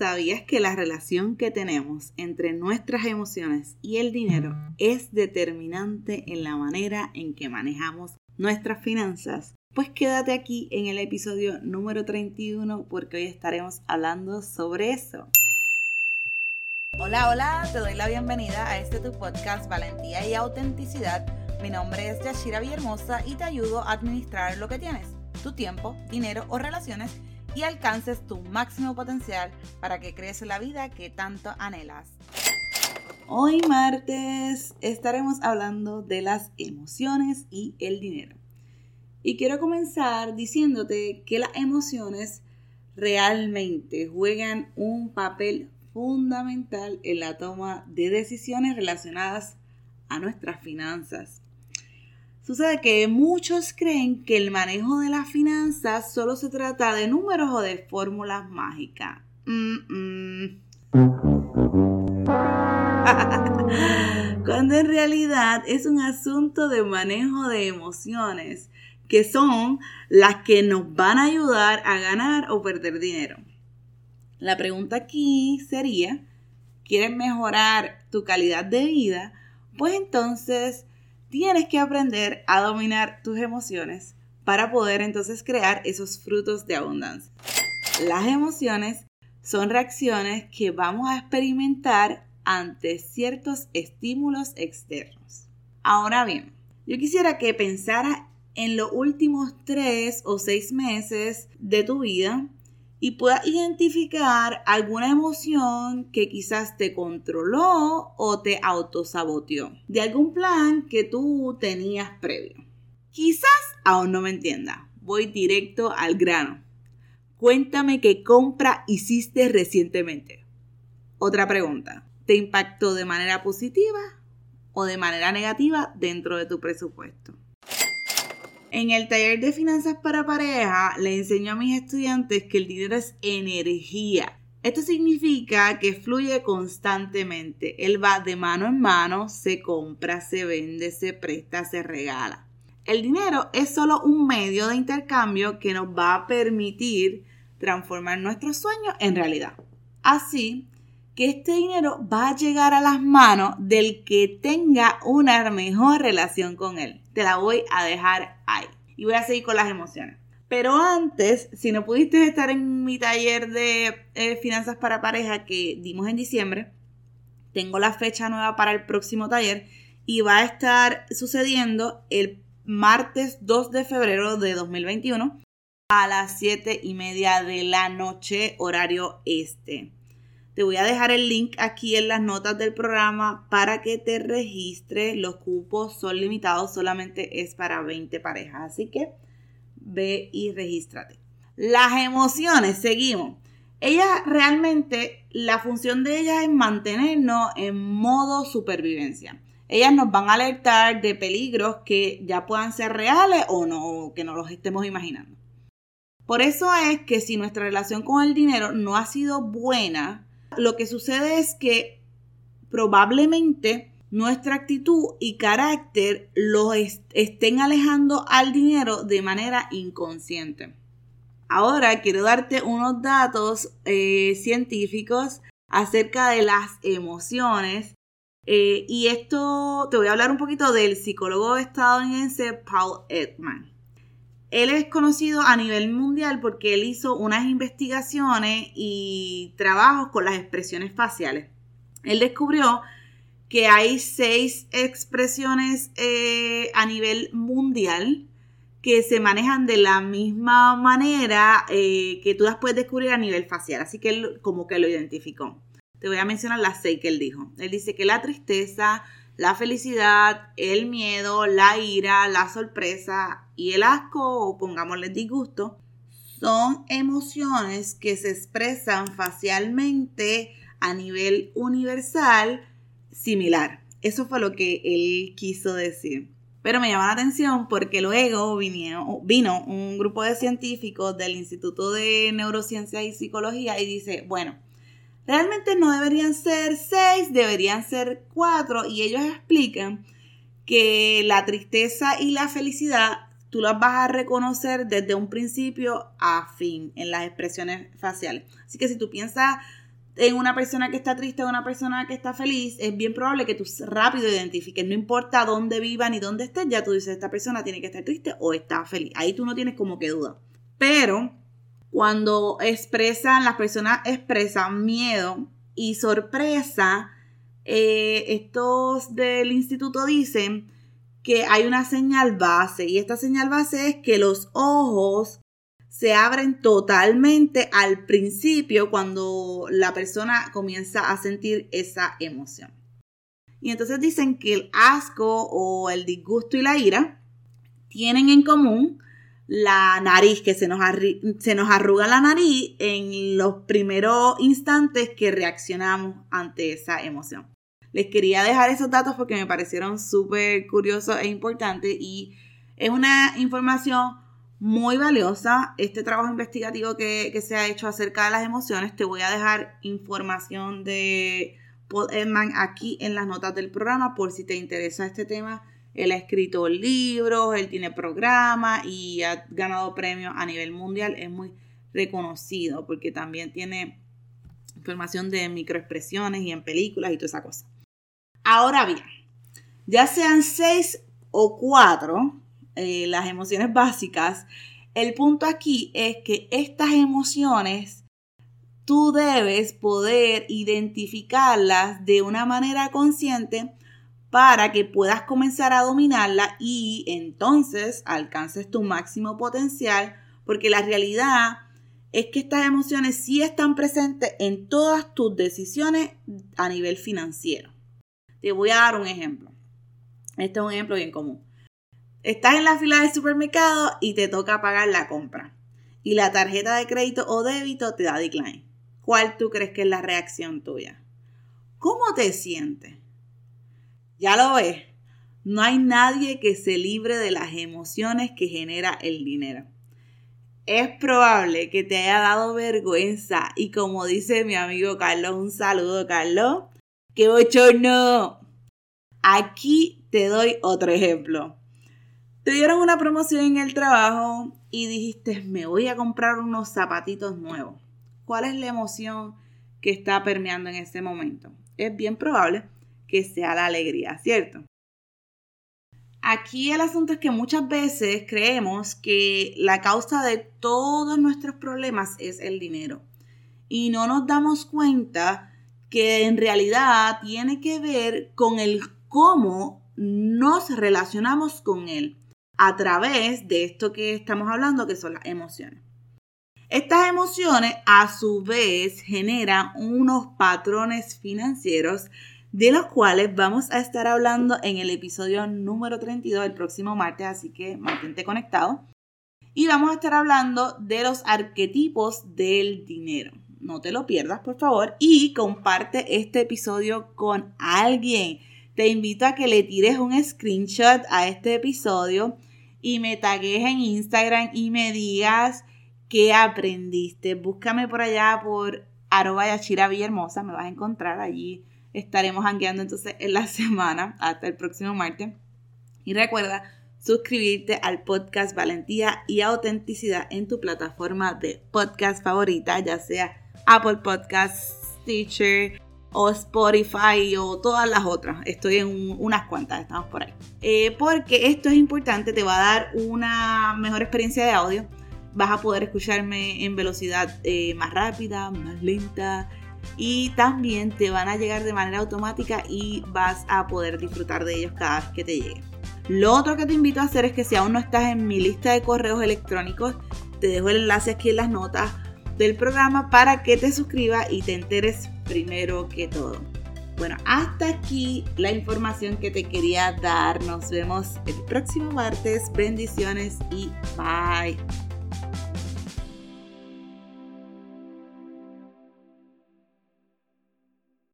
¿Sabías que la relación que tenemos entre nuestras emociones y el dinero es determinante en la manera en que manejamos nuestras finanzas? Pues quédate aquí en el episodio número 31 porque hoy estaremos hablando sobre eso. Hola, hola, te doy la bienvenida a este tu podcast Valentía y Autenticidad. Mi nombre es Yashira Villahermosa y te ayudo a administrar lo que tienes, tu tiempo, dinero o relaciones y alcances tu máximo potencial para que crees la vida que tanto anhelas. Hoy martes estaremos hablando de las emociones y el dinero. Y quiero comenzar diciéndote que las emociones realmente juegan un papel fundamental en la toma de decisiones relacionadas a nuestras finanzas. Sucede que muchos creen que el manejo de las finanzas solo se trata de números o de fórmulas mágicas. Cuando en realidad es un asunto de manejo de emociones, que son las que nos van a ayudar a ganar o perder dinero. La pregunta aquí sería, ¿quieres mejorar tu calidad de vida? Pues entonces tienes que aprender a dominar tus emociones para poder entonces crear esos frutos de abundancia. Las emociones son reacciones que vamos a experimentar ante ciertos estímulos externos. Ahora bien, yo quisiera que pensaras en los últimos tres o seis meses de tu vida y puedas identificar alguna emoción que quizás te controló o te autosaboteó de algún plan que tú tenías previo. Quizás aún no me entienda. Voy directo al grano. Cuéntame qué compra hiciste recientemente. Otra pregunta. ¿Te impactó de manera positiva o de manera negativa dentro de tu presupuesto? En el taller de finanzas para pareja le enseño a mis estudiantes que el dinero es energía. Esto significa que fluye constantemente. Él va de mano en mano, se compra, se vende, se presta, se regala. El dinero es solo un medio de intercambio que nos va a permitir transformar nuestros sueños en realidad. Así que este dinero va a llegar a las manos del que tenga una mejor relación con él. Te la voy a dejar ahí. Y voy a seguir con las emociones. Pero antes, si no pudiste estar en mi taller de eh, finanzas para pareja que dimos en diciembre, tengo la fecha nueva para el próximo taller y va a estar sucediendo el martes 2 de febrero de 2021 a las 7 y media de la noche, horario este. Te voy a dejar el link aquí en las notas del programa para que te registres. Los cupos son limitados, solamente es para 20 parejas. Así que ve y regístrate. Las emociones, seguimos. Ellas realmente, la función de ellas es mantenernos en modo supervivencia. Ellas nos van a alertar de peligros que ya puedan ser reales o no, que no los estemos imaginando. Por eso es que si nuestra relación con el dinero no ha sido buena, lo que sucede es que probablemente nuestra actitud y carácter los estén alejando al dinero de manera inconsciente. Ahora quiero darte unos datos eh, científicos acerca de las emociones. Eh, y esto te voy a hablar un poquito del psicólogo estadounidense Paul Ekman. Él es conocido a nivel mundial porque él hizo unas investigaciones y trabajos con las expresiones faciales. Él descubrió que hay seis expresiones eh, a nivel mundial que se manejan de la misma manera eh, que tú las puedes descubrir a nivel facial. Así que él como que lo identificó. Te voy a mencionar las seis que él dijo. Él dice que la tristeza, la felicidad, el miedo, la ira, la sorpresa y el asco o pongámosle disgusto son emociones que se expresan facialmente a nivel universal similar. Eso fue lo que él quiso decir. Pero me llama la atención porque luego vino, vino un grupo de científicos del Instituto de Neurociencias y Psicología y dice, bueno, Realmente no deberían ser seis, deberían ser cuatro y ellos explican que la tristeza y la felicidad tú las vas a reconocer desde un principio a fin en las expresiones faciales. Así que si tú piensas en una persona que está triste o una persona que está feliz, es bien probable que tú rápido identifiques, no importa dónde viva ni dónde estés, ya tú dices, esta persona tiene que estar triste o está feliz. Ahí tú no tienes como que duda. Pero cuando expresan, las personas expresan miedo y sorpresa, eh, estos del instituto dicen que hay una señal base y esta señal base es que los ojos se abren totalmente al principio cuando la persona comienza a sentir esa emoción. Y entonces dicen que el asco o el disgusto y la ira tienen en común la nariz, que se nos, se nos arruga la nariz en los primeros instantes que reaccionamos ante esa emoción. Les quería dejar esos datos porque me parecieron súper curiosos e importantes y es una información muy valiosa. Este trabajo investigativo que, que se ha hecho acerca de las emociones, te voy a dejar información de Paul Edman aquí en las notas del programa por si te interesa este tema. Él ha escrito libros, él tiene programas y ha ganado premios a nivel mundial. Es muy reconocido porque también tiene información de microexpresiones y en películas y toda esa cosa. Ahora bien, ya sean seis o cuatro, eh, las emociones básicas, el punto aquí es que estas emociones tú debes poder identificarlas de una manera consciente para que puedas comenzar a dominarla y entonces alcances tu máximo potencial, porque la realidad es que estas emociones sí están presentes en todas tus decisiones a nivel financiero. Te voy a dar un ejemplo. Este es un ejemplo bien común. Estás en la fila del supermercado y te toca pagar la compra. Y la tarjeta de crédito o débito te da decline. ¿Cuál tú crees que es la reacción tuya? ¿Cómo te sientes? Ya lo ves. No hay nadie que se libre de las emociones que genera el dinero. Es probable que te haya dado vergüenza y como dice mi amigo Carlos, un saludo Carlos, ¡Qué bochorno! Aquí te doy otro ejemplo. Te dieron una promoción en el trabajo y dijiste, me voy a comprar unos zapatitos nuevos. ¿Cuál es la emoción que está permeando en ese momento? Es bien probable que sea la alegría, ¿cierto? Aquí el asunto es que muchas veces creemos que la causa de todos nuestros problemas es el dinero y no nos damos cuenta que en realidad tiene que ver con el cómo nos relacionamos con él a través de esto que estamos hablando, que son las emociones. Estas emociones a su vez generan unos patrones financieros de los cuales vamos a estar hablando en el episodio número 32 el próximo martes, así que mantente conectado. Y vamos a estar hablando de los arquetipos del dinero. No te lo pierdas, por favor. Y comparte este episodio con alguien. Te invito a que le tires un screenshot a este episodio y me tagues en Instagram y me digas qué aprendiste. Búscame por allá por arroba Yachira Villahermosa. Me vas a encontrar allí. Estaremos hangueando entonces en la semana hasta el próximo martes. Y recuerda suscribirte al podcast Valentía y Autenticidad en tu plataforma de podcast favorita, ya sea Apple Podcasts, Stitcher o Spotify o todas las otras. Estoy en unas cuantas, estamos por ahí. Eh, porque esto es importante, te va a dar una mejor experiencia de audio. Vas a poder escucharme en velocidad eh, más rápida, más lenta. Y también te van a llegar de manera automática y vas a poder disfrutar de ellos cada vez que te llegue. Lo otro que te invito a hacer es que si aún no estás en mi lista de correos electrónicos, te dejo el enlace aquí en las notas del programa para que te suscribas y te enteres primero que todo. Bueno, hasta aquí la información que te quería dar. Nos vemos el próximo martes. Bendiciones y bye.